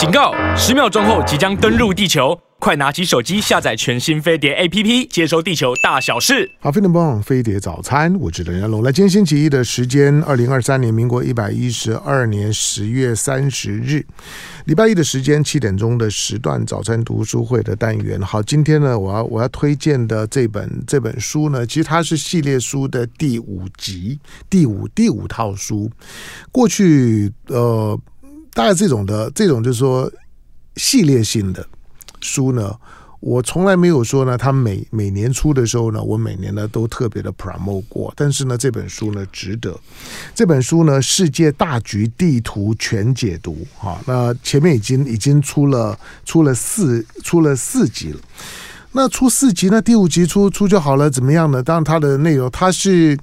警告！十秒钟后即将登陆地球，快拿起手机下载全新飞碟 APP，接收地球大小事。好，飞碟帮飞碟早餐，我是任龙。来，今天星期一的时间，二零二三年民国一百一十二年十月三十日，礼拜一的时间七点钟的时段，早餐读书会的单元。好，今天呢，我要我要推荐的这本这本书呢，其实它是系列书的第五集，第五第五套书。过去呃。大概这种的，这种就是说系列性的书呢，我从来没有说呢，他每每年出的时候呢，我每年呢都特别的 promote 过。但是呢，这本书呢值得。这本书呢，《世界大局地图全解读》哈，那前面已经已经出了出了四出了四集了。那出四集呢？第五集出出就好了，怎么样呢？当然，它的内容，它是，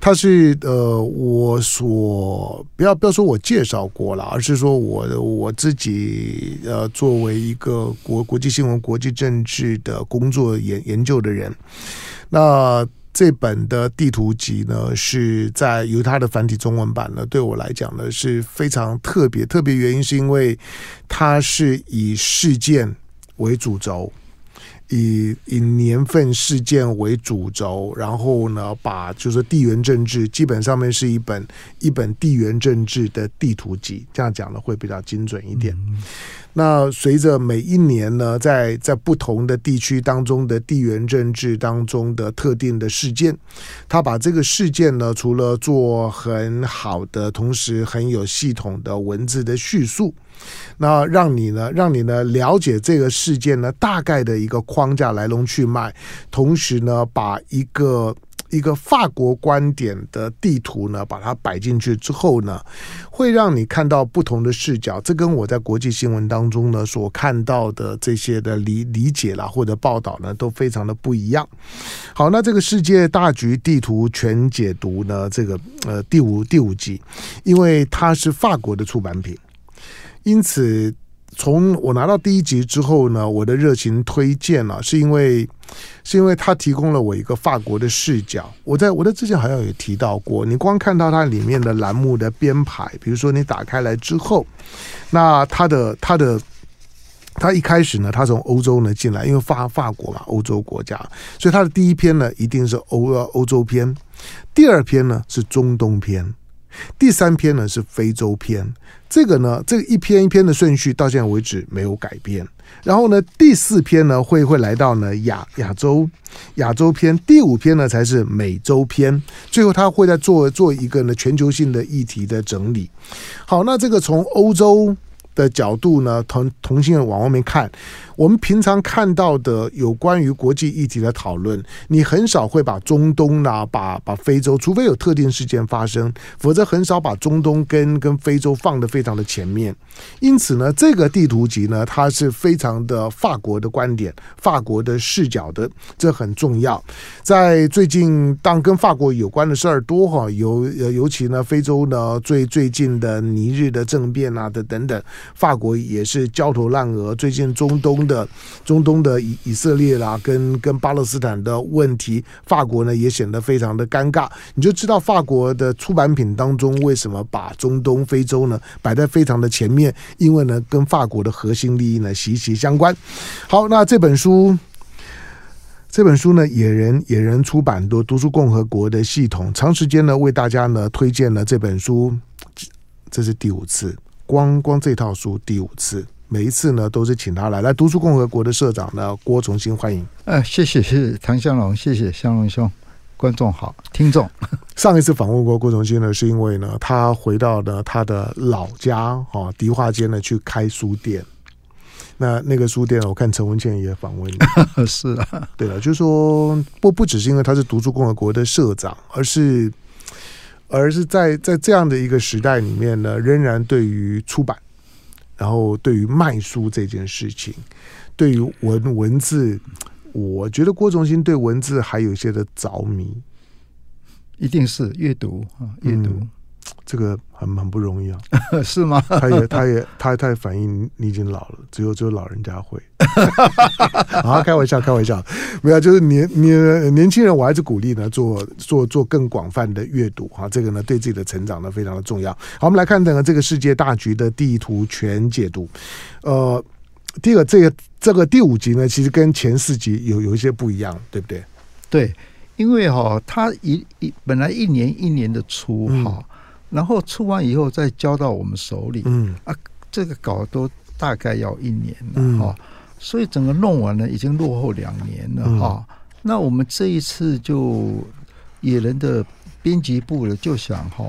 它是呃，我所不要不要说我介绍过了，而是说我我自己呃，作为一个国国际新闻、国际政治的工作研研究的人，那这本的地图集呢，是在由它的繁体中文版呢，对我来讲呢是非常特别。特别原因是因为它是以事件为主轴。以以年份事件为主轴，然后呢，把就是地缘政治基本上面是一本一本地缘政治的地图集，这样讲呢会比较精准一点。嗯、那随着每一年呢，在在不同的地区当中的地缘政治当中的特定的事件，他把这个事件呢，除了做很好的，同时很有系统的文字的叙述。那让你呢，让你呢了解这个事件呢大概的一个框架来龙去脉，同时呢把一个一个法国观点的地图呢把它摆进去之后呢，会让你看到不同的视角。这跟我在国际新闻当中呢所看到的这些的理理解啦或者报道呢都非常的不一样。好，那这个世界大局地图全解读呢，这个呃第五第五集，因为它是法国的出版品。因此，从我拿到第一集之后呢，我的热情推荐了，是因为是因为他提供了我一个法国的视角。我在我的之前好像有提到过，你光看到它里面的栏目的编排，比如说你打开来之后，那它的它的它一开始呢，它从欧洲呢进来，因为法法国嘛，欧洲国家，所以它的第一篇呢一定是欧欧洲篇，第二篇呢是中东篇。第三篇呢是非洲篇，这个呢，这个一篇一篇的顺序到现在为止没有改变。然后呢，第四篇呢会会来到呢亚亚洲亚洲篇，第五篇呢才是美洲篇，最后他会再做做一个呢全球性的议题的整理。好，那这个从欧洲的角度呢，同同性的往外面看。我们平常看到的有关于国际议题的讨论，你很少会把中东呐、把把非洲，除非有特定事件发生，否则很少把中东跟跟非洲放得非常的前面。因此呢，这个地图集呢，它是非常的法国的观点、法国的视角的，这很重要。在最近，当跟法国有关的事儿多哈，尤尤其呢，非洲呢最最近的尼日的政变啊的等等，法国也是焦头烂额。最近中东。的中东的以以色列啦，跟跟巴勒斯坦的问题，法国呢也显得非常的尴尬。你就知道法国的出版品当中为什么把中东、非洲呢摆在非常的前面，因为呢跟法国的核心利益呢息息相关。好，那这本书，这本书呢，野人野人出版的读书共和国的系统，长时间呢为大家呢推荐了这本书，这是第五次，光光这套书第五次。每一次呢，都是请他来来读书共和国的社长呢，郭重新欢迎。呃，谢谢谢谢唐香龙，谢谢香龙兄，观众好，听众。上一次访问过郭重新呢，是因为呢，他回到了他的老家哈迪化街呢去开书店。那那个书店，我看陈文茜也访问了。是啊，对了，就是说不不只是因为他是读书共和国的社长，而是而是在在这样的一个时代里面呢，仍然对于出版。然后，对于卖书这件事情，对于文文字，我觉得郭崇新对文字还有一些的着迷，一定是阅读啊，阅读。这个很很不容易啊，是吗？他也他也他他也反映你已经老了，只有只有老人家会。啊，开玩笑，开玩笑，没有，就是年年年轻人，我还是鼓励呢，做做做更广泛的阅读哈，这个呢对自己的成长呢非常的重要。好，我们来看整个这个世界大局的地图全解读。呃，第一个，这个这个第五集呢，其实跟前四集有有一些不一样，对不对？对，因为哈、哦，他一一本来一年一年的出哈，嗯、然后出完以后再交到我们手里，嗯。啊，这个稿都大概要一年了哈。嗯所以整个弄完了，已经落后两年了哈。嗯、那我们这一次就野人的编辑部了，就想哈，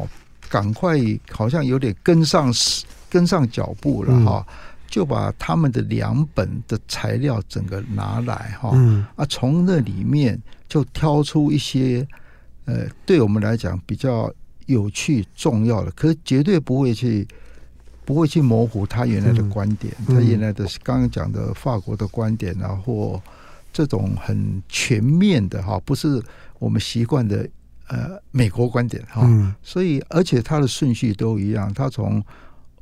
赶快好像有点跟上跟上脚步了哈，嗯、就把他们的两本的材料整个拿来哈，嗯、啊，从那里面就挑出一些呃，对我们来讲比较有趣、重要的，可是绝对不会去。不会去模糊他原来的观点，嗯、他原来的刚刚讲的法国的观点啊，或这种很全面的哈，不是我们习惯的呃美国观点哈。嗯、所以，而且他的顺序都一样，他从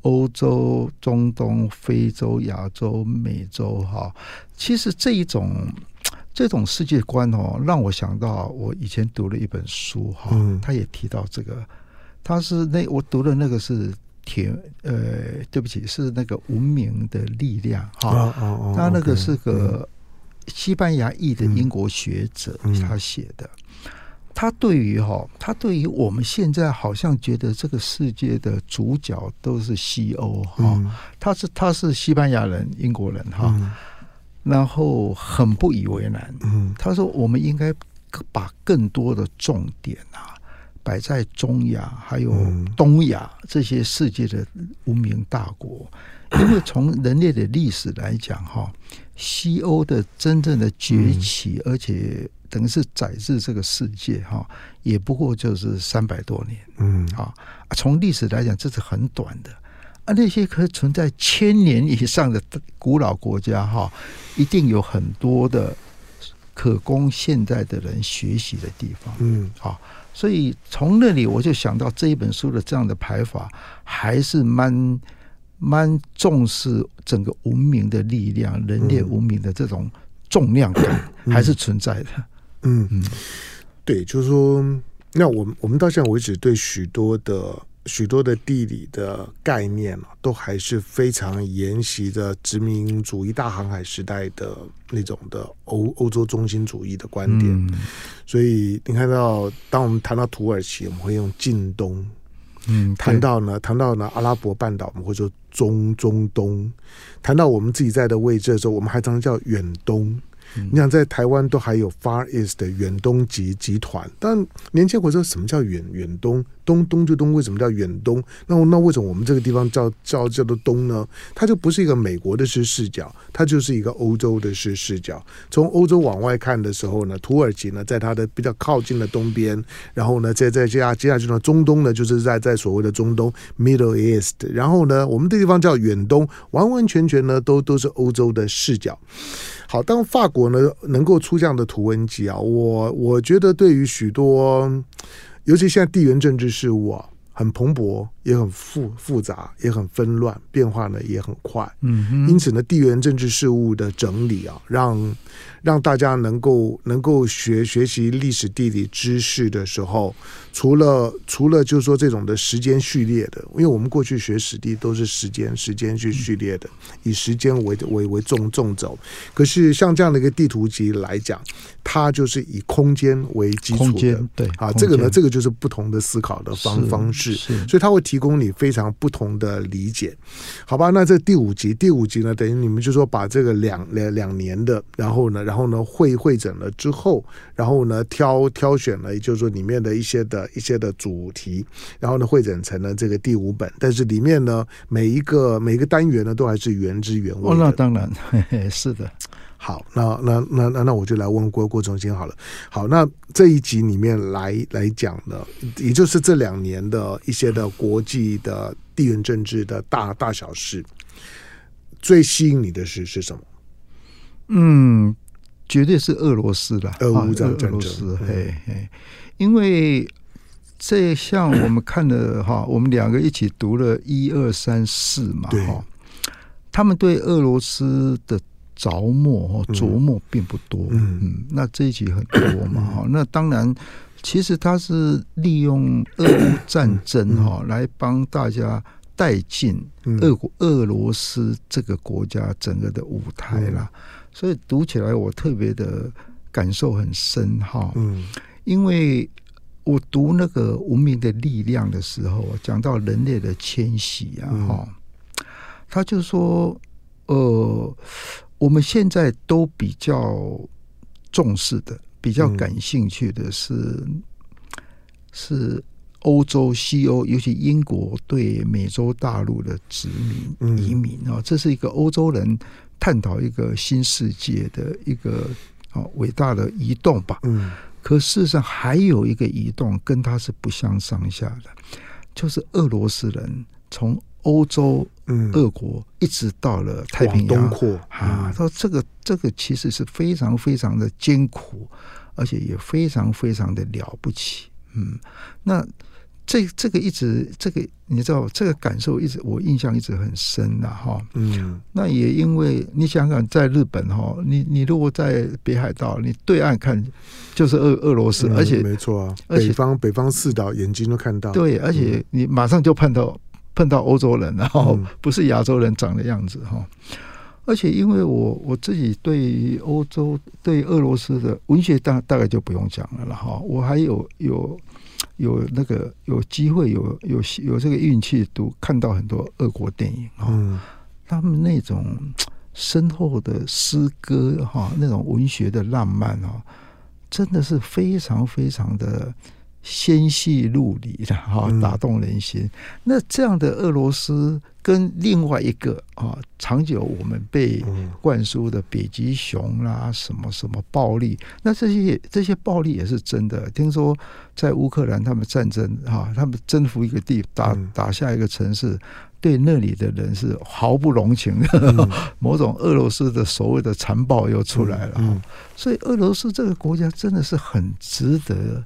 欧洲、中东、非洲、亚洲、美洲哈。其实这一种这种世界观哦，让我想到我以前读了一本书哈，嗯、他也提到这个，他是那我读的那个是。铁呃，对不起，是那个文明的力量哈。哦哦哦，他那个是个西班牙裔的英国学者，嗯、他写的。他对于哈，他对于我们现在好像觉得这个世界的主角都是西欧哈。嗯、他是他是西班牙人，英国人哈。嗯、然后很不以为然。嗯，他说我们应该把更多的重点啊。摆在中亚还有东亚这些世界的无名大国，因为从人类的历史来讲，哈，西欧的真正的崛起，而且等于是载至这个世界，哈，也不过就是三百多年，嗯。啊，从历史来讲，这是很短的，啊，那些可存在千年以上的古老国家，哈，一定有很多的可供现在的人学习的地方，嗯，好。所以从那里我就想到这一本书的这样的排法，还是蛮蛮重视整个文明的力量，人类文明的这种重量感还是存在的。嗯嗯，对，就是说，那我们我们到现在为止对许多的。许多的地理的概念啊都还是非常沿袭着殖民主义大航海时代的那种的欧欧洲中心主义的观点。嗯、所以你看到，当我们谈到土耳其，我们会用近东；嗯，谈到呢，谈到呢阿拉伯半岛，我们会说中中东；谈到我们自己在的位置的时候，我们还常常叫远东。你想在台湾都还有 Far East 的远东集集团，但年轻人会说什么叫远远东？东东就东，为什么叫远东？那那为什么我们这个地方叫叫叫做东呢？它就不是一个美国的视视角，它就是一个欧洲的视视角。从欧洲往外看的时候呢，土耳其呢在它的比较靠近的东边，然后呢在在接下接下去呢中东呢就是在在所谓的中东 Middle East，然后呢我们这地方叫远东，完完全全呢都都是欧洲的视角。好，当法国呢能够出这样的图文集啊，我我觉得对于许多，尤其现在地缘政治事务啊，很蓬勃。也很复复杂，也很纷乱，变化呢也很快。嗯哼，因此呢，地缘政治事务的整理啊，让让大家能够能够学学习历史地理知识的时候，除了除了就是说这种的时间序列的，因为我们过去学史地都是时间时间去序列的，以时间为为为纵纵轴。可是像这样的一个地图集来讲，它就是以空间为基础的。对啊，这个呢，这个就是不同的思考的方方式。所以它会提。提供你非常不同的理解，好吧？那这第五集，第五集呢，等于你们就说把这个两两两年的，然后呢，然后呢，会会诊了之后，然后呢，挑挑选了，也就是说里面的一些的一些的主题，然后呢，会诊成了这个第五本。但是里面呢，每一个每一个单元呢，都还是原汁原味。哦，那当然，嘿嘿，是的。好，那那那那那我就来问郭郭总监好了。好，那这一集里面来来讲的，也就是这两年的一些的国际的地缘政治的大大小事，最吸引你的是是什么？嗯，绝对是俄罗斯的俄乌战争。俄罗斯，嘿嘿，因为这像我们看了哈，我们两个一起读了一二三四嘛哈，他们对俄罗斯的着墨哈琢磨并不多，嗯。嗯，那这一集很多嘛哈，那当然，其实他是利用俄乌战争哈来帮大家带进俄国俄罗斯这个国家整个的舞台啦，所以读起来我特别的感受很深哈，嗯，因为。我读那个文明的力量的时候，讲到人类的迁徙啊，哈、嗯，他就说，呃，我们现在都比较重视的、比较感兴趣的是，嗯、是欧洲、西欧，尤其英国对美洲大陆的殖民移民啊，嗯、这是一个欧洲人探讨一个新世界的一个啊伟大的移动吧，嗯。可事实上还有一个移动跟它是不相上下的，就是俄罗斯人从欧洲、俄国一直到了太平洋。东扩。啊，说这个这个其实是非常非常的艰苦，而且也非常非常的了不起，嗯，那。这这个一直这个你知道这个感受一直我印象一直很深的哈，嗯，那也因为你想想在日本哈，你你如果在北海道，你对岸看就是俄俄罗斯，而且没错啊，北方北方四岛眼睛都看到，对，而且你马上就碰到碰到欧洲人，然后不是亚洲人长的样子哈，而且因为我我自己对欧洲对俄罗斯的文学大大概就不用讲了了哈，我还有有。有那个有机会有有有这个运气读看到很多俄国电影啊，嗯、他们那种深厚的诗歌哈，那种文学的浪漫啊，真的是非常非常的纤细入里的哈，打动人心。嗯、那这样的俄罗斯。跟另外一个啊，长久我们被灌输的北极熊啦，什么什么暴力，那这些这些暴力也是真的。听说在乌克兰，他们战争哈，他们征服一个地，打打下一个城市，对那里的人是毫不容情的。某种俄罗斯的所谓的残暴又出来了。所以俄罗斯这个国家真的是很值得，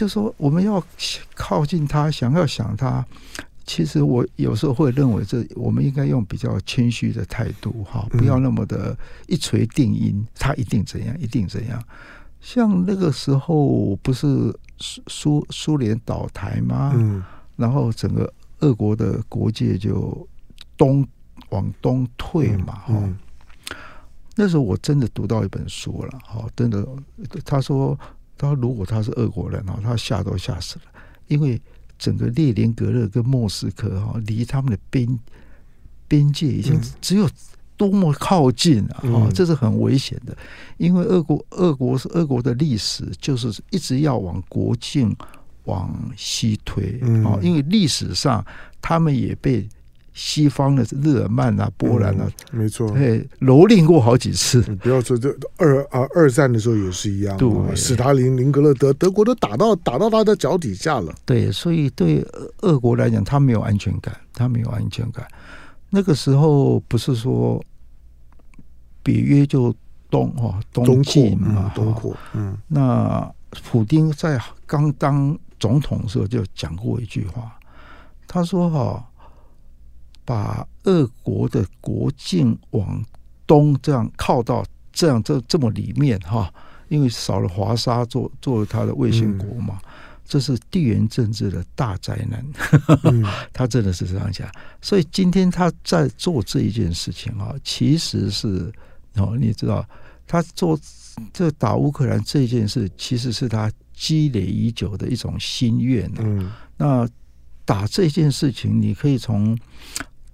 就说我们要靠近他，想要想他。其实我有时候会认为，这我们应该用比较谦虚的态度，哈，不要那么的一锤定音，他一定怎样，一定怎样。像那个时候，不是苏苏苏联倒台吗？嗯，然后整个俄国的国界就东往东退嘛，哈。那时候我真的读到一本书了，哈，真的，他说，他说如果他是俄国人，哈，他吓都吓死了，因为。整个列宁格勒跟莫斯科哈，离他们的边边界已经只有多么靠近啊！哈，这是很危险的，因为俄国俄国是俄国的历史，就是一直要往国境往西推啊，因为历史上他们也被。西方的日耳曼啊，波兰啊，嗯、没错，蹂躏过好几次。你不要说这二啊二战的时候也是一样，对，斯大林、林格勒德，德国都打到打到他的脚底下了。对，所以对俄国来讲，他没有安全感，他没有安全感。那个时候不是说北约就东哦东进嘛，东扩，嗯，那普丁在刚当总统的时候就讲过一句话，他说哈。把俄国的国境往东这样靠到这样这这么里面哈，因为少了华沙做做了他的卫星国嘛，这是地缘政治的大灾难。他真的是这样讲，所以今天他在做这一件事情啊，其实是哦，你知道他做这打乌克兰这件事，其实是他积累已久的一种心愿。嗯，那打这件事情，你可以从。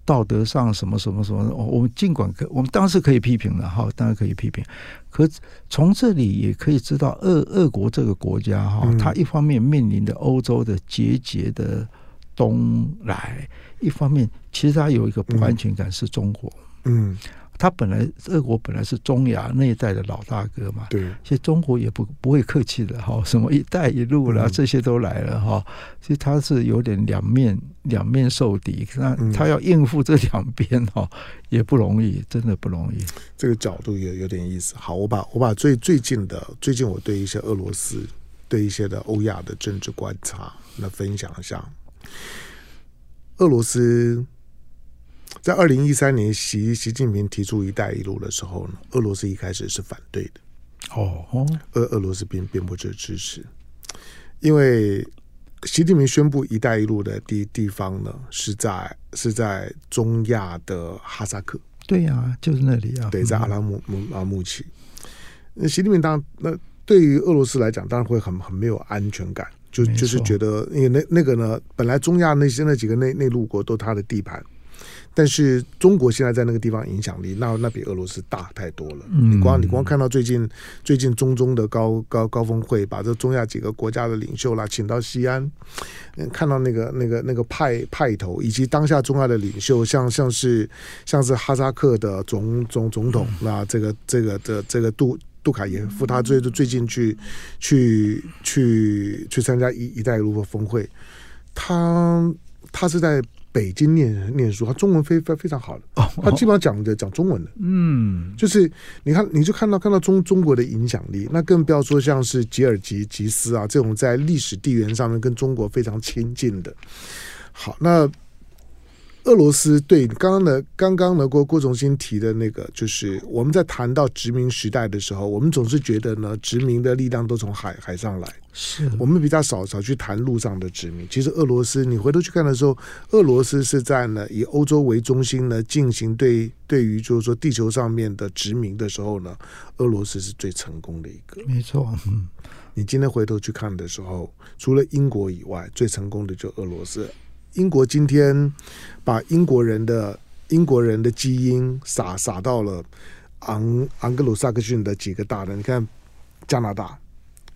道德上什么什么什么，我们尽管可，我们当时可以批评的哈，当然可以批评。可从这里也可以知道，俄俄国这个国家哈，它一方面面临着欧洲的节节的东来，一方面其实它有一个不安全感是中国，嗯。他本来俄国本来是中亚那一带的老大哥嘛，对，其实中国也不不会客气的哈，什么“一带一路”啦，这些都来了哈。其实他是有点两面两面受敌，那他要应付这两边哈，也不容易，真的不容易。这个角度也有点意思。好，我把我把最最近的最近我对一些俄罗斯对一些的欧亚的政治观察，那分享一下。俄罗斯在二零一三年习习近平提出“一带一路”的时候呢，俄罗斯一开始是反对的。哦，俄俄罗斯并并不支支持，因为习近平宣布“一带一路”的地地方呢，是在是在中亚的哈萨克。对呀、啊，就是那里啊。对，在阿拉木木阿木齐。那习近平当那对于俄罗斯来讲，当然会很很没有安全感，就就是觉得，因为那那个呢，本来中亚那些那几个内内陆国都他的地盘。但是中国现在在那个地方影响力，那那比俄罗斯大太多了。你光你光看到最近最近中中的高高高峰会，把这中亚几个国家的领袖啦请到西安，看到那个那个那个派派头，以及当下中亚的领袖，像像是像是哈萨克的总总总统，那这个这个的这个杜杜卡耶夫，他最最近去去去去参加一一带一路峰会，他他是在。北京念念书，他中文非非非常好的，他基本上讲的讲中文的，嗯，就是你看，你就看到看到中中国的影响力，那更不要说像是吉尔吉吉斯啊这种在历史地缘上面跟中国非常亲近的。好，那。俄罗斯对刚刚的刚刚呢郭郭重新提的那个，就是我们在谈到殖民时代的时候，我们总是觉得呢，殖民的力量都从海海上来，是我们比较少少去谈陆上的殖民。其实俄罗斯，你回头去看的时候，俄罗斯是在呢以欧洲为中心呢进行对对于就是说地球上面的殖民的时候呢，俄罗斯是最成功的一个。没错，嗯，你今天回头去看的时候，除了英国以外，最成功的就俄罗斯。英国今天把英国人的英国人的基因撒撒到了昂昂格鲁萨克逊的几个大的，你看加拿大、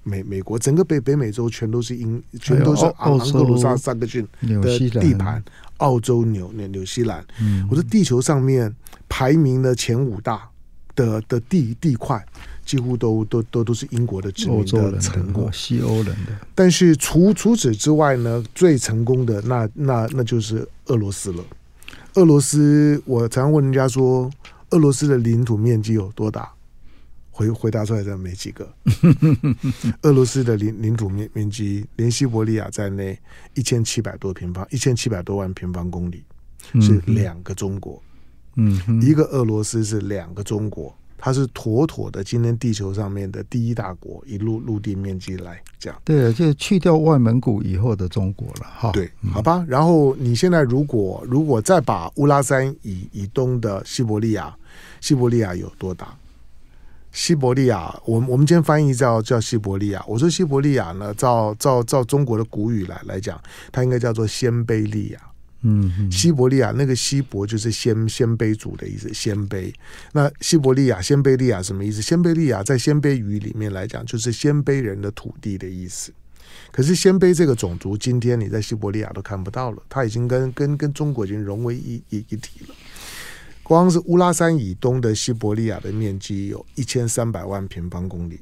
美美国，整个北北美洲全都是英，全都是昂昂格鲁萨萨克逊的地盘。澳洲、纽纽纽西兰，我说地球上面排名的前五大的的地地块。几乎都都都都是英国的殖民的成果，西欧人的。但是除除此之外呢，最成功的那那那就是俄罗斯了。俄罗斯，我常问人家说，俄罗斯的领土面积有多大？回回答出来的没几个。俄罗斯的领领土面面积，连西伯利亚在内，一千七百多平方，一千七百多万平方公里，是两个中国。嗯，一个俄罗斯是两个中国。它是妥妥的，今天地球上面的第一大国，以陆陆地面积来讲，对，就去掉外蒙古以后的中国了，哈。对，好吧。然后你现在如果如果再把乌拉山以以东的西伯利亚，西伯利亚有多大？西伯利亚，我们我们今天翻译叫叫西伯利亚。我说西伯利亚呢，照照照中国的古语来来讲，它应该叫做鲜卑利亚。嗯，西伯利亚那个西伯就是鲜鲜卑族的意思，鲜卑。那西伯利亚鲜卑利亚什么意思？鲜卑利亚在鲜卑语里面来讲，就是鲜卑人的土地的意思。可是鲜卑这个种族，今天你在西伯利亚都看不到了，它已经跟跟跟中国已经融为一一一体了。光是乌拉山以东的西伯利亚的面积有一千三百万平方公里，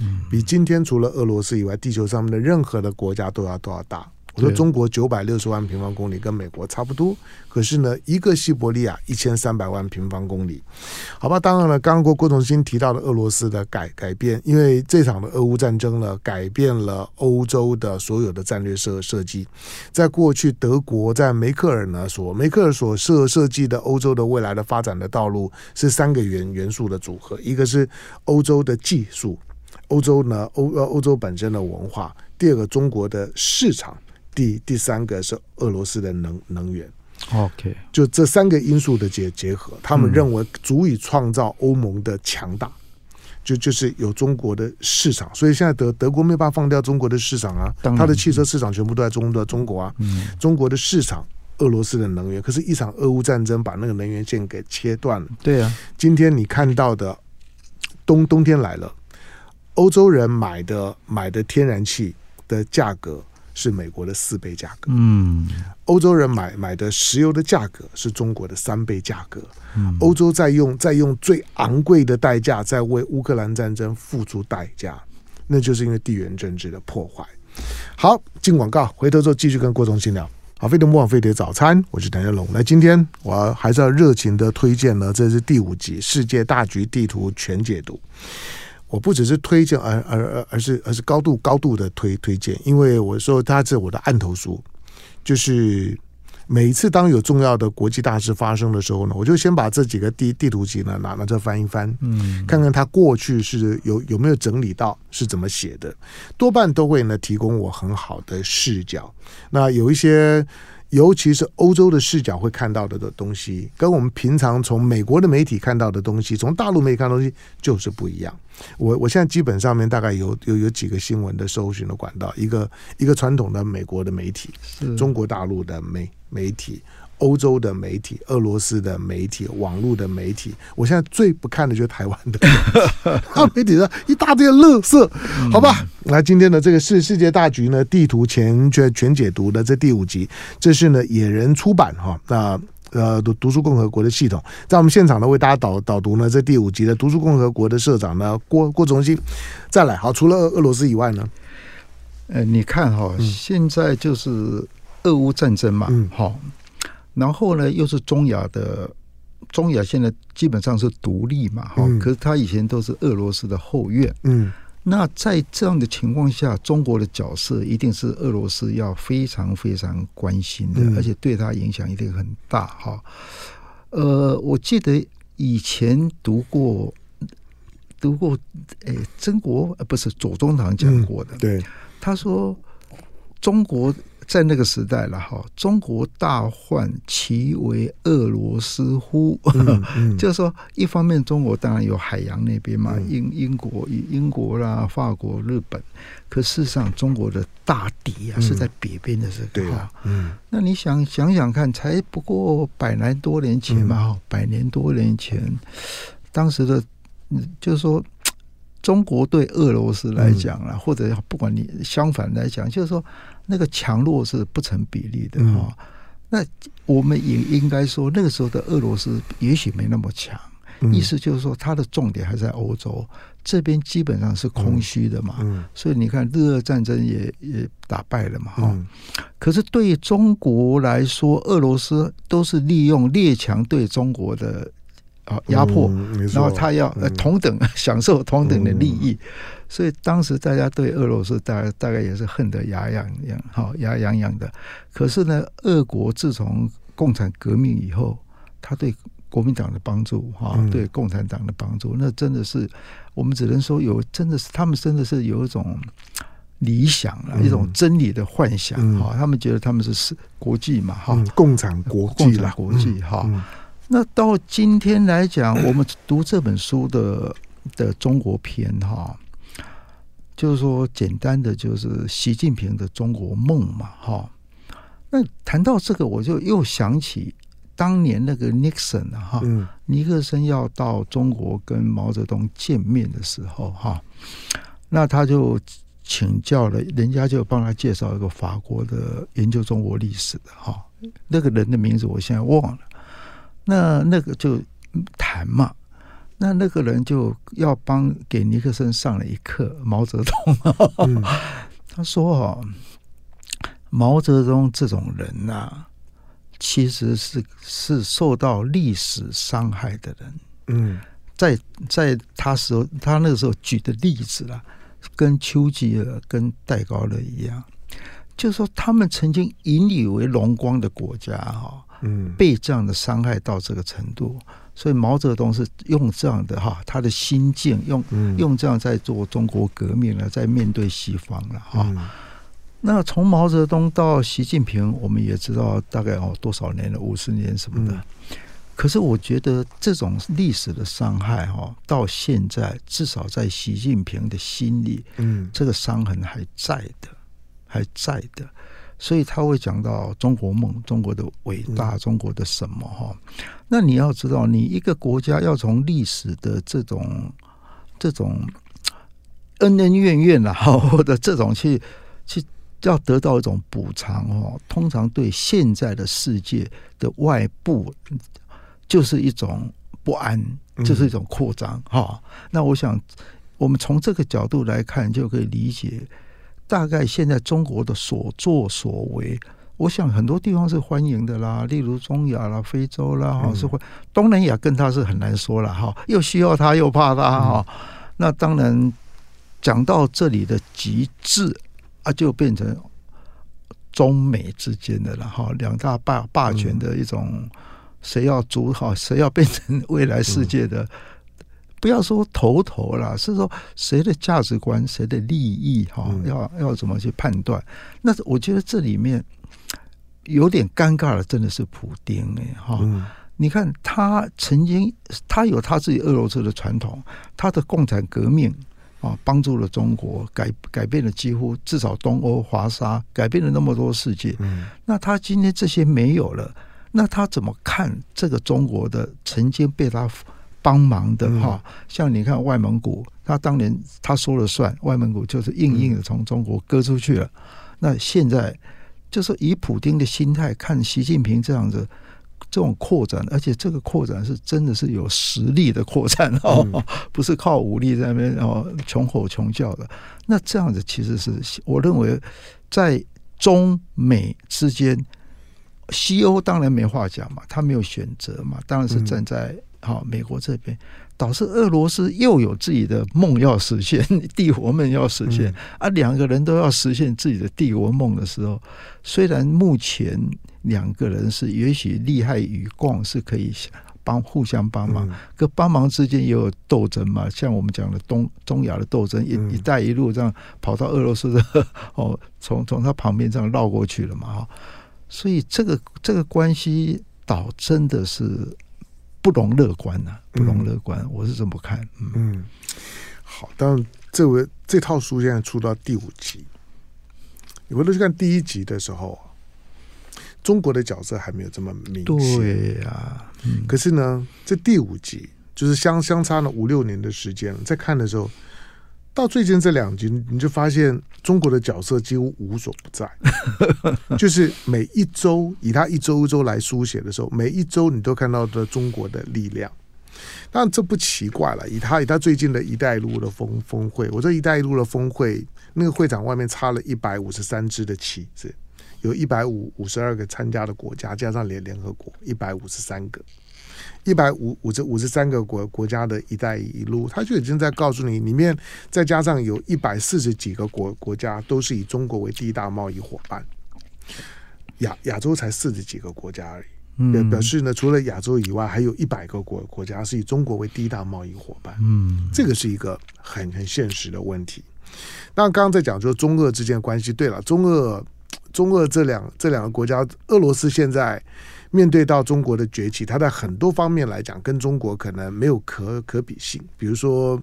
嗯，比今天除了俄罗斯以外，地球上面的任何的国家都要都要大。我说中国九百六十万平方公里跟美国差不多，可是呢，一个西伯利亚一千三百万平方公里，好吧。当然了，刚刚郭郭重新提到了俄罗斯的改改变，因为这场的俄乌战争呢，改变了欧洲的所有的战略设设计。在过去，德国在梅克尔呢所梅克尔所设设计的欧洲的未来的发展的道路是三个元元素的组合，一个是欧洲的技术，欧洲呢欧呃欧洲本身的文化，第二个中国的市场。第第三个是俄罗斯的能能源，OK，就这三个因素的结结合，他们认为足以创造欧盟的强大，就就是有中国的市场，所以现在德德国没有办法放掉中国的市场啊，它的汽车市场全部都在中的中国啊，中国的市场，俄罗斯的能源，可是，一场俄乌战争把那个能源线给切断了。对啊，今天你看到的冬冬天来了，欧洲人买的买的天然气的价格。是美国的四倍价格，嗯，欧洲人买买的石油的价格是中国的三倍价格，嗯，欧洲在用在用最昂贵的代价在为乌克兰战争付出代价，那就是因为地缘政治的破坏。好，进广告，回头之后继续跟郭忠新聊。好，飞碟魔网飞碟早餐，我是谭家龙。那，今天我还是要热情的推荐呢，这是第五集《世界大局地图全解读》。我不只是推荐，而而而而是而是高度高度的推推荐，因为我说它是我的案头书，就是。每一次当有重要的国际大事发生的时候呢，我就先把这几个地地图集呢拿拿着翻一翻，嗯，看看他过去是有有没有整理到是怎么写的，多半都会呢提供我很好的视角。那有一些。尤其是欧洲的视角会看到的的东西，跟我们平常从美国的媒体看到的东西，从大陆媒体看到的东西就是不一样。我我现在基本上面大概有有有几个新闻的搜寻的管道，一个一个传统的美国的媒体，中国大陆的媒媒体。欧洲的媒体、俄罗斯的媒体、网络的媒体，我现在最不看的就是台湾的 媒体上一大堆乐色，好吧？那今天的这个世世界大局呢，地图全全全解读的这第五集，这是呢野人出版哈那呃读读书共和国的系统，在我们现场呢为大家导导读呢这第五集的读书共和国的社长呢郭郭忠兴，再来好，除了俄俄罗斯以外呢，呃，你看哈，现在就是俄乌战争嘛，嗯，好。然后呢，又是中亚的，中亚现在基本上是独立嘛，哈、嗯，可是他以前都是俄罗斯的后院，嗯，那在这样的情况下，中国的角色一定是俄罗斯要非常非常关心的，嗯、而且对他影响一定很大，哈。呃，我记得以前读过，读过，诶，曾国呃不是左宗棠讲过的，嗯、对，他说中国。在那个时代了哈，中国大患，其为俄罗斯乎？嗯嗯、就是说，一方面中国当然有海洋那边嘛，嗯、英英国、英国啦、法国、日本，可事实上中国的大敌啊是在北边的这个。对啊，嗯，那你想想想看，才不过百来多年前嘛，嗯、百年多年前，当时的，就是说。中国对俄罗斯来讲啊，嗯、或者不管你相反来讲，就是说那个强弱是不成比例的哈。那我们也应该说，那个时候的俄罗斯也许没那么强。嗯、意思就是说，它的重点还在欧洲这边，基本上是空虚的嘛。所以你看，日俄战争也也打败了嘛。哈、嗯，可是对于中国来说，俄罗斯都是利用列强对中国的。啊，压迫，嗯、然后他要呃同等、嗯、享受同等的利益，嗯、所以当时大家对俄罗斯大概大概也是恨得牙痒痒，好牙痒痒的。可是呢，俄国自从共产革命以后，他对国民党的帮助，哈，嗯、对共产党的帮助，那真的是我们只能说有，真的是他们真的是有一种理想了，嗯、一种真理的幻想，哈、嗯，他们觉得他们是是国际嘛，哈、嗯，共产国际啦，国际哈。那到今天来讲，我们读这本书的的中国篇哈，就是说简单的就是习近平的中国梦嘛哈。那谈到这个，我就又想起当年那个 Nixon 哈，尼克森要到中国跟毛泽东见面的时候哈，那他就请教了，人家就帮他介绍一个法国的研究中国历史的哈，那个人的名字我现在忘了。那那个就谈嘛，那那个人就要帮给尼克森上了一课。毛泽东，嗯、他说：“哦，毛泽东这种人呐、啊，其实是是受到历史伤害的人。嗯，在在他时候，他那个时候举的例子啦，跟丘吉尔、跟戴高乐一样，就是说他们曾经引以为荣光的国家，哈。”嗯，被这样的伤害到这个程度，所以毛泽东是用这样的哈，他的心境用、嗯、用这样在做中国革命了，在面对西方了哈。嗯、那从毛泽东到习近平，我们也知道大概哦多少年了，五十年什么的。嗯、可是我觉得这种历史的伤害哈，到现在至少在习近平的心里，嗯，这个伤痕还在的，还在的。所以他会讲到中国梦、中国的伟大、中国的什么哈？那你要知道，你一个国家要从历史的这种、这种恩恩怨怨呐，或者这种去去要得到一种补偿哦，通常对现在的世界的外部就是一种不安，就是一种扩张哈。那我想，我们从这个角度来看，就可以理解。大概现在中国的所作所为，我想很多地方是欢迎的啦，例如中亚啦、非洲啦，哈、嗯，是会东南亚跟他是很难说了哈，又需要他又怕他哈。嗯、那当然讲到这里的极致啊，就变成中美之间的了哈，两大霸霸权的一种，谁要主好，谁要变成未来世界的。不要说头头了，是说谁的价值观、谁的利益哈，要要怎么去判断？那我觉得这里面有点尴尬的，真的是普丁哎哈。你看他曾经，他有他自己俄罗斯的传统，他的共产革命啊，帮助了中国改改变了几乎至少东欧华沙，改变了那么多世界。那他今天这些没有了，那他怎么看这个中国的曾经被他？帮忙的哈，像你看外蒙古，他当年他说了算，外蒙古就是硬硬的从中国割出去了。那现在就是以普丁的心态看习近平这样子这种扩展，而且这个扩展是真的是有实力的扩展哦，不是靠武力在那边哦穷吼穷叫的。那这样子其实是我认为在中美之间，西欧当然没话讲嘛，他没有选择嘛，当然是站在。好，美国这边导致俄罗斯又有自己的梦要实现，帝国梦要实现啊，两个人都要实现自己的帝国梦的时候，虽然目前两个人是也许利害与共是可以帮互相帮忙，可帮忙之间也有斗争嘛，像我们讲的东中亚的斗争，一一带一路这样跑到俄罗斯的 哦，从从他旁边这样绕过去了嘛，哈，所以这个这个关系倒真的是。不容乐观呐、啊，不容乐观，嗯、我是这么看。嗯，嗯好，但这位这套书现在出到第五集，你回头去看第一集的时候，中国的角色还没有这么明显。对呀、啊，嗯、可是呢，这第五集就是相相差了五六年的时间，在看的时候。到最近这两集，你就发现中国的角色几乎无所不在，就是每一周以他一周一周来书写的时候，每一周你都看到的中国的力量。但这不奇怪了，以他以他最近的一带一路的峰峰会，我这一带一路的峰会，那个会场外面插了一百五十三支的旗子，有一百五五十二个参加的国家，加上联联合国一百五十三个。一百五五十五十三个国国家的一带一路，他就已经在告诉你，里面再加上有一百四十几个国国家都是以中国为第一大贸易伙伴，亚亚洲才四十几个国家而已，表表示呢，除了亚洲以外，还有一百个国国家是以中国为第一大贸易伙伴。嗯，这个是一个很很现实的问题。那刚刚在讲说中俄之间的关系，对了，中俄中俄这两这两个国家，俄罗斯现在。面对到中国的崛起，它在很多方面来讲，跟中国可能没有可可比性。比如说，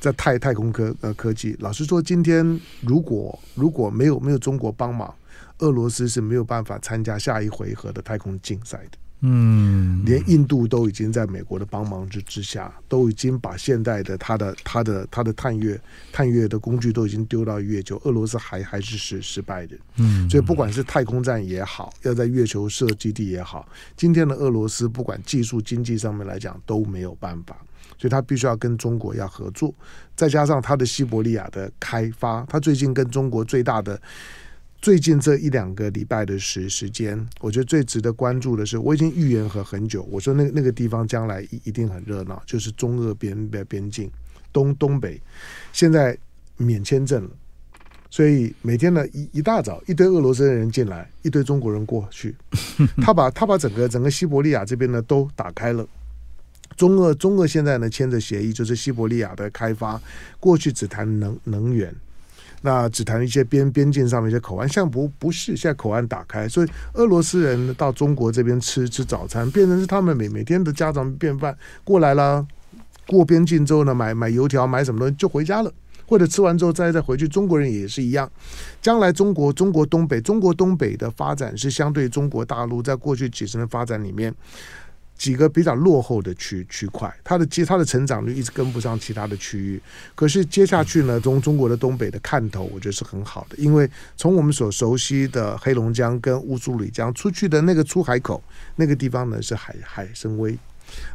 在太太空科呃科技，老实说，今天如果如果没有没有中国帮忙，俄罗斯是没有办法参加下一回合的太空竞赛的。嗯，连印度都已经在美国的帮忙之之下，都已经把现代的它的它的它的探月探月的工具都已经丢到月球，俄罗斯还还是失失败的。嗯，所以不管是太空站也好，要在月球设基地也好，今天的俄罗斯不管技术经济上面来讲都没有办法，所以他必须要跟中国要合作，再加上他的西伯利亚的开发，他最近跟中国最大的。最近这一两个礼拜的时时间，我觉得最值得关注的是，我已经预言和很久，我说那个那个地方将来一一定很热闹，就是中俄边边边境东东北，现在免签证了，所以每天呢一一大早一堆俄罗斯人进来，一堆中国人过去，他把他把整个整个西伯利亚这边呢都打开了，中俄中俄现在呢签着协议，就是西伯利亚的开发，过去只谈能能源。那只谈一些边边境上面一些口岸，现在不不是，现在口岸打开，所以俄罗斯人到中国这边吃吃早餐，变成是他们每每天的家常便饭。过来了，过边境之后呢，买买油条，买什么东西就回家了，或者吃完之后再再回去。中国人也是一样，将来中国中国东北中国东北的发展是相对中国大陆在过去几十年发展里面。几个比较落后的区区块，它的接它的成长率一直跟不上其他的区域。可是接下去呢，从中国的东北的看头，我觉得是很好的，因为从我们所熟悉的黑龙江跟乌苏里江出去的那个出海口，那个地方呢是海海参崴，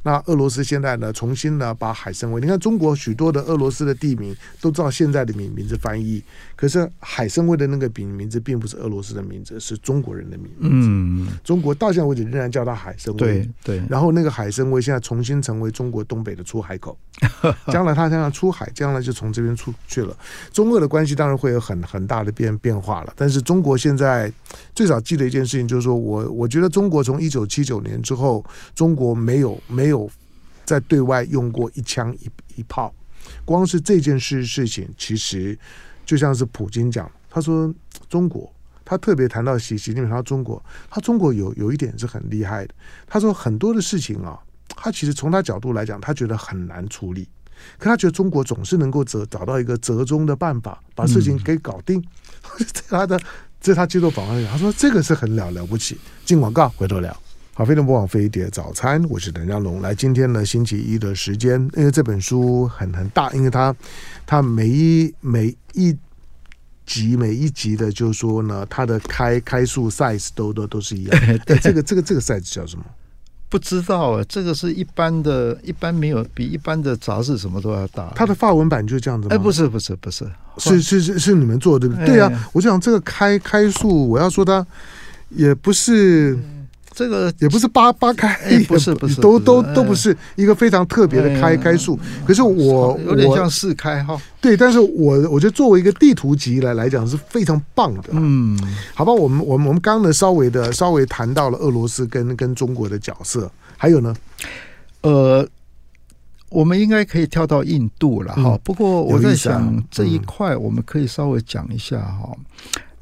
那俄罗斯现在呢，重新呢把海参崴，你看中国许多的俄罗斯的地名都照现在的名名字翻译，可是海参崴的那个名名字并不是俄罗斯的名字，是中国人的名字。嗯，中国到现在为止仍然叫它海参崴。对对。然后那个海参崴现在重新成为中国东北的出海口，将来它将要出海，将来就从这边出去了。中俄的关系当然会有很很大的变变化了，但是中国现在最早记得一件事情，就是说我我觉得中国从一九七九年之后，中国没有没有。在对外用过一枪一一炮，光是这件事事情，其实就像是普京讲，他说中国，他特别谈到习习近平，他中国，他中国有有一点是很厉害的，他说很多的事情啊，他其实从他角度来讲，他觉得很难处理，可他觉得中国总是能够折找到一个折中的办法，把事情给搞定。嗯、他的这是他接受访问，他说这个是很了了不起。进广告，回头聊。好，飞碟播网飞碟早餐，我是邓家龙。来，今天呢，星期一的时间，因为这本书很很大，因为它它每一每一集每一集的，就是说呢，它的开开数 size 都都都是一样。对，这个这个这个 size 叫什么？不知道啊，这个是一般的，一般没有比一般的杂志什么都要大。它的发文版就是这样子吗？哎，不是不是不是，是是是是你们做的对不对？对啊，我就想这个开开数，我要说它也不是。这个也不是八八开，哎，不是不是，都都都不是一个非常特别的开开数。可是我有点像四开哈。对，但是我我觉得作为一个地图集来来讲是非常棒的。嗯，好吧，我们我们我们刚刚呢稍微的稍微谈到了俄罗斯跟跟中国的角色，还有呢，呃，我们应该可以跳到印度了哈。不过我在想这一块我们可以稍微讲一下哈。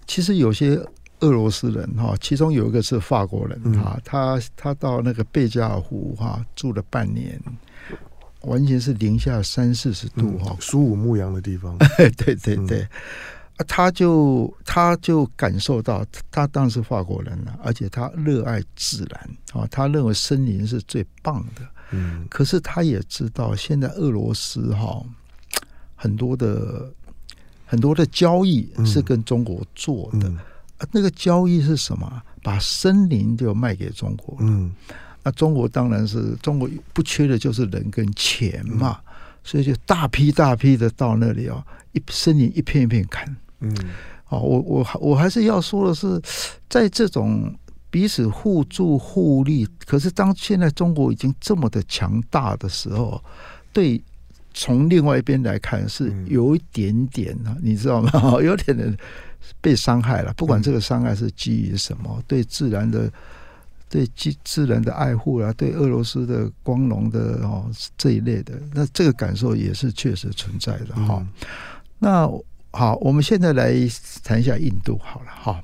其实有些。俄罗斯人哈，其中有一个是法国人哈，他他到那个贝加尔湖哈住了半年，完全是零下三四十度哈，苏武牧羊的地方。对对对，啊，他就他就感受到，他当然是法国人了，而且他热爱自然啊，他认为森林是最棒的。嗯，可是他也知道，现在俄罗斯哈很多的很多的交易是跟中国做的。那个交易是什么？把森林就卖给中国。嗯，那中国当然是中国不缺的就是人跟钱嘛，嗯、所以就大批大批的到那里哦，一森林一片一片砍。嗯，哦，我我我还是要说的是，在这种彼此互助互利，可是当现在中国已经这么的强大的时候，对，从另外一边来看是有一点点啊，嗯、你知道吗？有点点。被伤害了，不管这个伤害是基于什么，嗯、对自然的、对自自然的爱护啊，对俄罗斯的光荣的哦这一类的，那这个感受也是确实存在的哈。嗯、那好，我们现在来谈一下印度好了哈，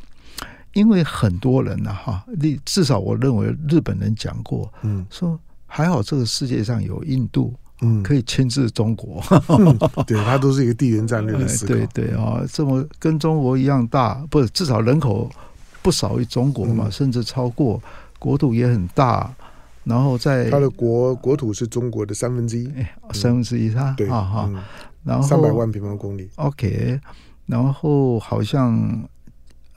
因为很多人呢哈，你至少我认为日本人讲过，嗯，说还好这个世界上有印度。嗯，可以牵制中国，嗯、对，它都是一个地缘战略的思考。对对啊，这么跟中国一样大，不是至少人口不少于中国嘛，嗯、甚至超过，国土也很大。然后在它的国国土是中国的三分之一，三分之一，它对啊哈，嗯、然后三百万平方公里。OK，然后好像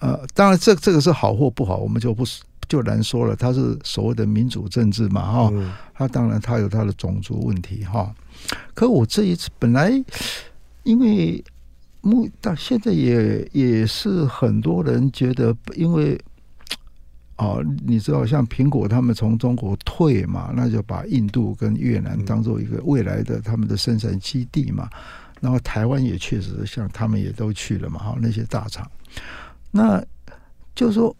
呃，当然这这个是好或不好，我们就不说。就难说了，他是所谓的民主政治嘛，哈、嗯，他当然他有他的种族问题，哈。可我这一次本来，因为目到现在也也是很多人觉得，因为哦，你知道，像苹果他们从中国退嘛，那就把印度跟越南当做一个未来的他们的生产基地嘛。然后台湾也确实像他们也都去了嘛，哈，那些大厂，那就是说。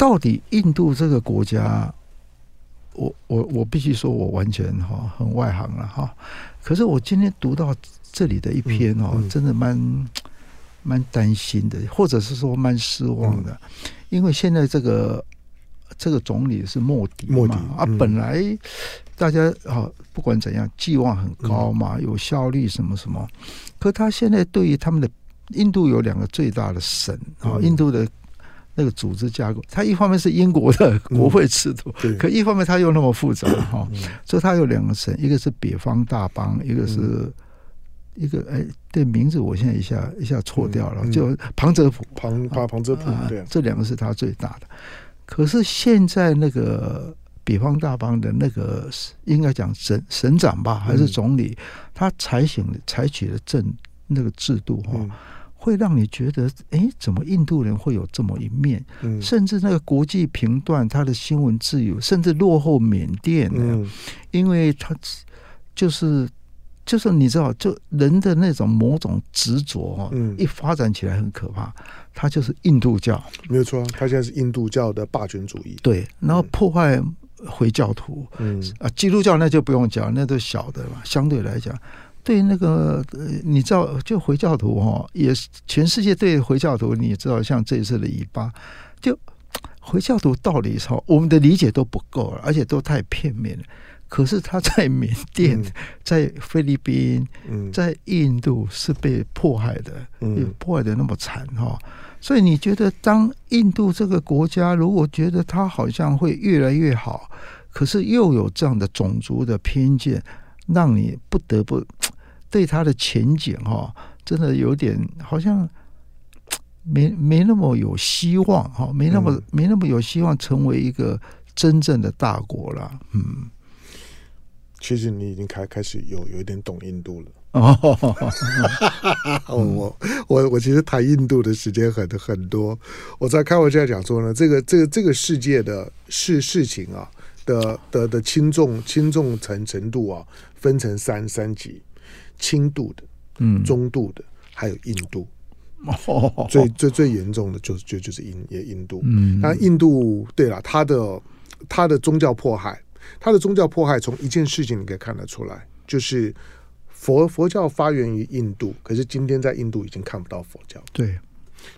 到底印度这个国家，我我我必须说，我完全哈很外行了哈。可是我今天读到这里的一篇哦，真的蛮蛮担心的，或者是说蛮失望的，因为现在这个这个总理是莫迪嘛啊，本来大家啊不管怎样寄望很高嘛，有效率什么什么，可他现在对于他们的印度有两个最大的省啊，印度的。那个组织架构，它一方面是英国的国会制度，嗯、可一方面它又那么复杂哈，嗯、所以它有两个省，一个是北方大邦，一个是、嗯、一个哎，对名字我现在一下一下错掉了，嗯、就旁遮普，旁旁旁遮普，对、啊，这两个是它最大的。可是现在那个北方大邦的那个应该讲省省长吧，还是总理，嗯、他采取采取的政那个制度哈。嗯会让你觉得，哎，怎么印度人会有这么一面？嗯、甚至那个国际评断他的新闻自由，甚至落后缅甸呢？嗯、因为他就是就是你知道，就人的那种某种执着嗯，一发展起来很可怕。他就是印度教，没有错，他现在是印度教的霸权主义。对，然后破坏回教徒，嗯啊，基督教那就不用讲，那都小的嘛，相对来讲。对那个，你知道，就回教徒哈，也是全世界对回教徒，你知道，像这一次的以巴，就回教徒道理上，我们的理解都不够了，而且都太片面了。可是他在缅甸、嗯、在菲律宾、嗯、在印度是被迫害的，嗯，迫害的那么惨哈。所以你觉得，当印度这个国家如果觉得他好像会越来越好，可是又有这样的种族的偏见，让你不得不。对他的前景哈，真的有点好像没没那么有希望哈，没那么、嗯、没那么有希望成为一个真正的大国了。嗯，其实你已经开开始有有一点懂印度了哦。我我我其实谈印度的时间很很多。我在开玩笑讲说呢，这个这个这个世界的事事情啊的的的轻重轻重程程度啊，分成三三级。轻度的，嗯，中度的，还有印度，哦、最最最严重的就是就就是印也印度，嗯，那印度对了，他的他的宗教迫害，他的宗教迫害从一件事情你可以看得出来，就是佛佛教发源于印度，可是今天在印度已经看不到佛教，对，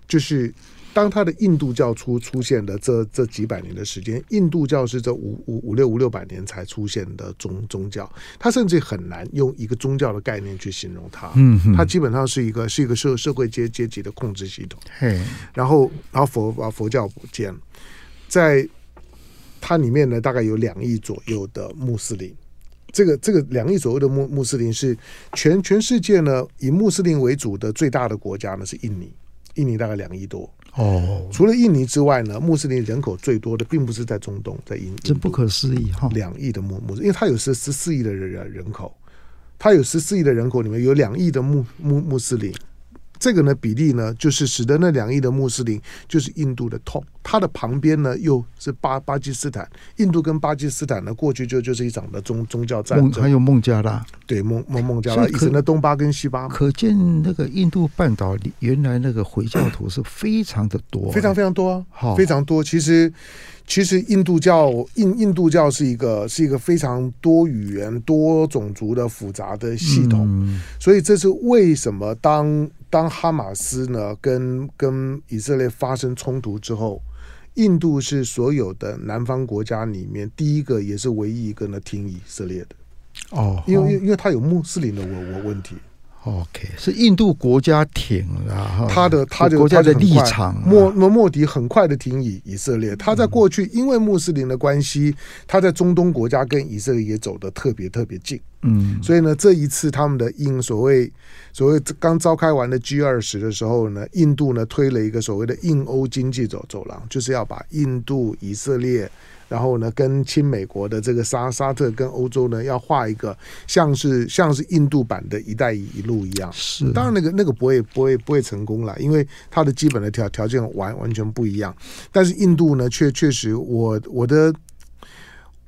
就是。当他的印度教出出现的这这几百年的时间，印度教是这五五五六五六百年才出现的宗宗教，它甚至很难用一个宗教的概念去形容它。嗯哼，它基本上是一个是一个社社会阶阶级的控制系统。嘿，然后然后佛把佛教不见了，在它里面呢，大概有两亿左右的穆斯林。这个这个两亿左右的穆穆斯林是全全世界呢以穆斯林为主的最大的国家呢是印尼，印尼大概两亿多。哦，除了印尼之外呢，穆斯林人口最多的并不是在中东，在印，这不可思议哈！两亿的穆穆斯，因为它有十十四亿的人人口，它有十四亿的人口里面有两亿的穆穆穆斯林。这个呢比例呢，就是使得那两亿的穆斯林就是印度的痛，它的旁边呢又是巴巴基斯坦，印度跟巴基斯坦呢过去就就是一场的宗宗教战争，还有孟加拉，对孟孟孟加拉，以前的东巴跟西巴，可见那个印度半岛原来那个回教徒是非常的多，非常非常多，非常多。其实其实印度教印印度教是一个是一个非常多语言多种族的复杂的系统，嗯、所以这是为什么当。当哈马斯呢跟跟以色列发生冲突之后，印度是所有的南方国家里面第一个也是唯一一个呢挺以色列的哦，因为因为他有穆斯林的问问题。OK，是印度国家挺了他的他的国家的立场。莫莫莫迪很快的挺以以色列。他在过去因为穆斯林的关系，他在中东国家跟以色列也走得特别特别近。嗯，所以呢，这一次他们的印所谓所谓刚召开完的 G 二十的时候呢，印度呢推了一个所谓的印欧经济走走廊，就是要把印度、以色列。然后呢，跟亲美国的这个沙沙特跟欧洲呢，要画一个像是像是印度版的一带一路一样。是，当然那个那个不会不会不会成功了，因为它的基本的条条件完完全不一样。但是印度呢，确确实我我的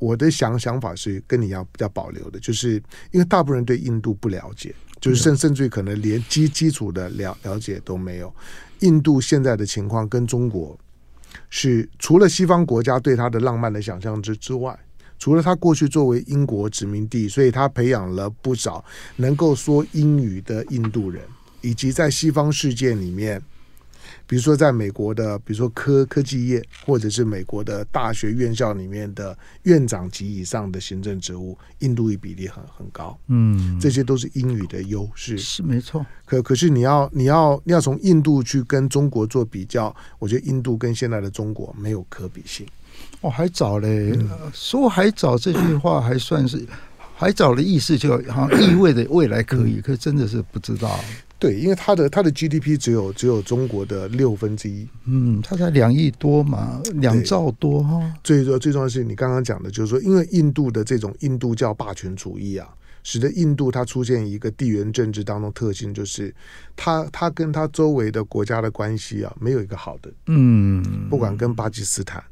我的想想法是跟你要比较保留的，就是因为大部分人对印度不了解，就是甚甚至于可能连基基础的了了解都没有。印度现在的情况跟中国。是除了西方国家对他的浪漫的想象之之外，除了他过去作为英国殖民地，所以他培养了不少能够说英语的印度人，以及在西方世界里面。比如说，在美国的，比如说科科技业，或者是美国的大学院校里面的院长级以上的行政职务，印度语比例很很高。嗯，这些都是英语的优势，是没错。可可是你要你要你要从印度去跟中国做比较，我觉得印度跟现在的中国没有可比性。哦，还早嘞，嗯、说还早这句话还算是还早的意思，就好像意味着未来可以，嗯、可真的是不知道。对，因为它的它的 GDP 只有只有中国的六分之一。嗯，它才两亿多嘛，两兆多哈。最最最重要的是你刚刚讲的，就是说，因为印度的这种印度教霸权主义啊，使得印度它出现一个地缘政治当中特性，就是它它跟它周围的国家的关系啊，没有一个好的。嗯，不管跟巴基斯坦。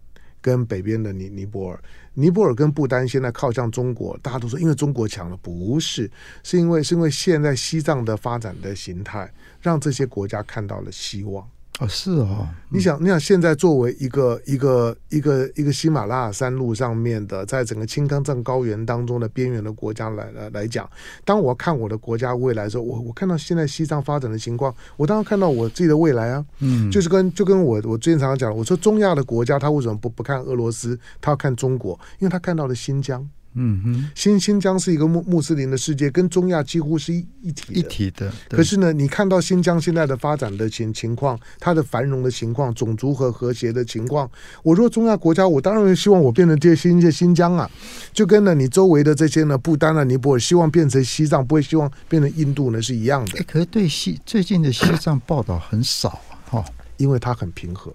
跟北边的尼尼泊尔，尼泊尔跟不丹现在靠向中国，大家都说因为中国强了，不是，是因为是因为现在西藏的发展的形态，让这些国家看到了希望。哦，是哦，你想，你想，现在作为一个一个一个一个喜马拉雅山路上面的，在整个青冈藏高原当中的边缘的国家来来来讲，当我看我的国家未来的时候，我我看到现在西藏发展的情况，我当然看到我自己的未来啊，嗯，就是跟就跟我我最近常常讲，我说中亚的国家他为什么不不看俄罗斯，他要看中国，因为他看到了新疆。嗯哼，新新疆是一个穆穆斯林的世界，跟中亚几乎是一一体一体的。可是呢，你看到新疆现在的发展的情情况，它的繁荣的情况，种族和和谐的情况，我说中亚国家，我当然希望我变成这些新界新疆啊，就跟呢你周围的这些呢不丹啊、尼泊尔，希望变成西藏，不会希望变成印度呢是一样的。欸、可是对西最近的西藏报道很少哈、啊，因为它很平和，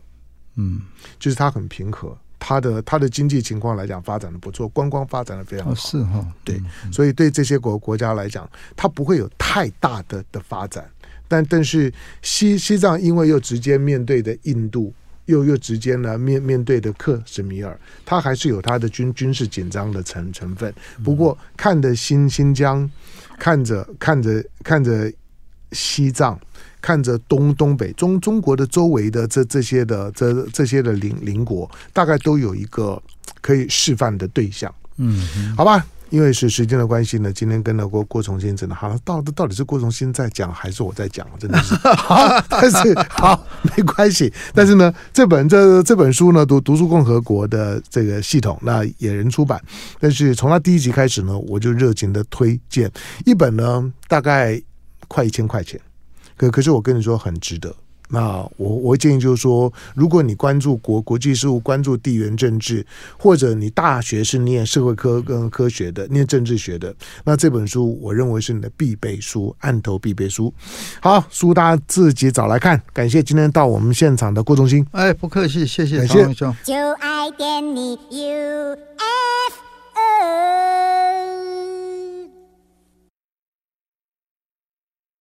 嗯，就是它很平和。它的它的经济情况来讲，发展的不错，观光发展的非常好，哦、是哈、哦，对，所以对这些国国家来讲，它不会有太大的的发展。但但是西西藏因为又直接面对的印度，又又直接呢面面对的克什米尔，它还是有它的军军事紧张的成成分。不过看着新新疆，看着看着看着西藏。看着东东北中中国的周围的这这些的这这些的邻邻国，大概都有一个可以示范的对象。嗯，好吧，因为是时间的关系呢，今天跟了郭郭崇新真的好，到到底是郭崇新在讲还是我在讲？真的是 好，但是好没关系。但是呢，这本这这本书呢，读读书共和国的这个系统，那野人出版。但是从他第一集开始呢，我就热情的推荐一本呢，大概快一千块钱。可可是我跟你说很值得。那我我会建议就是说，如果你关注国国际事务，关注地缘政治，或者你大学是念社会科跟科学的，念政治学的，那这本书我认为是你的必备书，案头必备书。好，书大家自己找来看。感谢今天到我们现场的郭忠兴。哎，不客气，谢谢。感谢。就爱点你 UFO